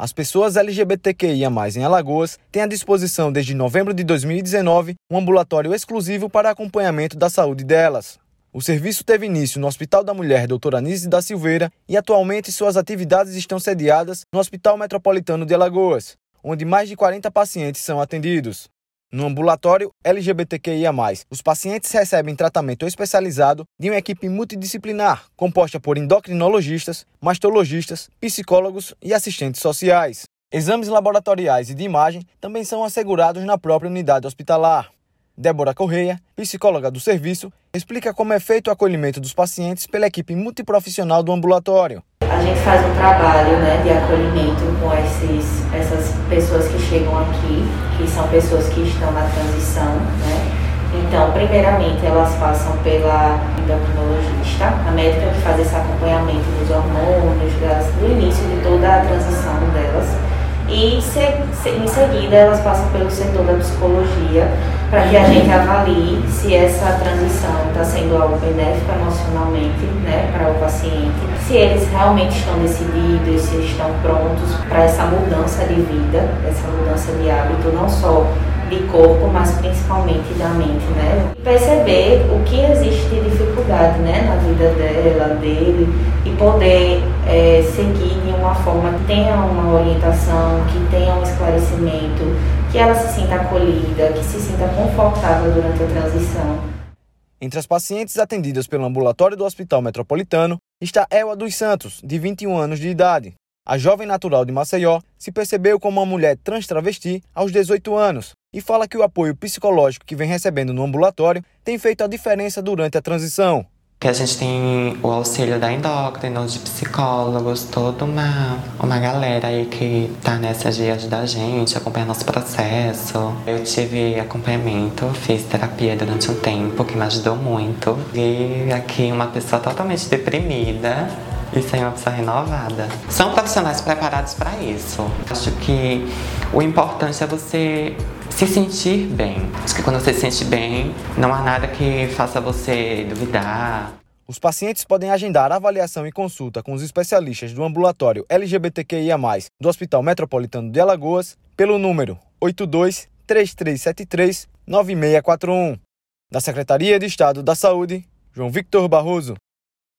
As pessoas LGBTQIA+, em Alagoas, têm à disposição desde novembro de 2019 um ambulatório exclusivo para acompanhamento da saúde delas. O serviço teve início no Hospital da Mulher Doutora Anise da Silveira e atualmente suas atividades estão sediadas no Hospital Metropolitano de Alagoas, onde mais de 40 pacientes são atendidos. No ambulatório LGBTQIA, os pacientes recebem tratamento especializado de uma equipe multidisciplinar, composta por endocrinologistas, mastologistas, psicólogos e assistentes sociais. Exames laboratoriais e de imagem também são assegurados na própria unidade hospitalar. Débora Correia, psicóloga do serviço, explica como é feito o acolhimento dos pacientes pela equipe multiprofissional do ambulatório. A gente faz um trabalho né, de acolhimento com esses, essas pessoas que chegam aqui, que são pessoas que estão na transição. Né? Então, primeiramente, elas passam pela endocrinologista, a médica que faz esse acompanhamento dos hormônios, das, do início de toda a transição delas. E se, se, em seguida elas passam pelo setor da psicologia para que a gente avalie se essa transição está sendo algo benéfico emocionalmente né, para o paciente, se eles realmente estão decididos, se estão prontos para essa mudança de vida, essa mudança de hábito, não só de corpo, mas principalmente da mente, né? Perceber o que existe de dificuldade, né, na vida dela, dele, e poder é, seguir de uma forma que tenha uma orientação, que tenha um esclarecimento, que ela se sinta acolhida, que se sinta confortável durante a transição. Entre as pacientes atendidas pelo ambulatório do Hospital Metropolitano está Elwa dos Santos, de 21 anos de idade. A jovem natural de Maceió se percebeu como uma mulher trans travesti aos 18 anos e fala que o apoio psicológico que vem recebendo no ambulatório tem feito a diferença durante a transição. Que a gente tem o auxílio da endócrina, de psicólogos, toda uma, uma galera aí que tá nessas dias da gente, acompanhando nosso processo. Eu tive acompanhamento, fiz terapia durante um tempo, que me ajudou muito. E aqui uma pessoa totalmente deprimida, aí é uma pessoa renovada. São profissionais preparados para isso. Acho que o importante é você se sentir bem. Acho que quando você se sente bem, não há nada que faça você duvidar. Os pacientes podem agendar avaliação e consulta com os especialistas do ambulatório LGBTQIA+, do Hospital Metropolitano de Alagoas, pelo número 82 3373 9641. Da Secretaria de Estado da Saúde, João Victor Barroso.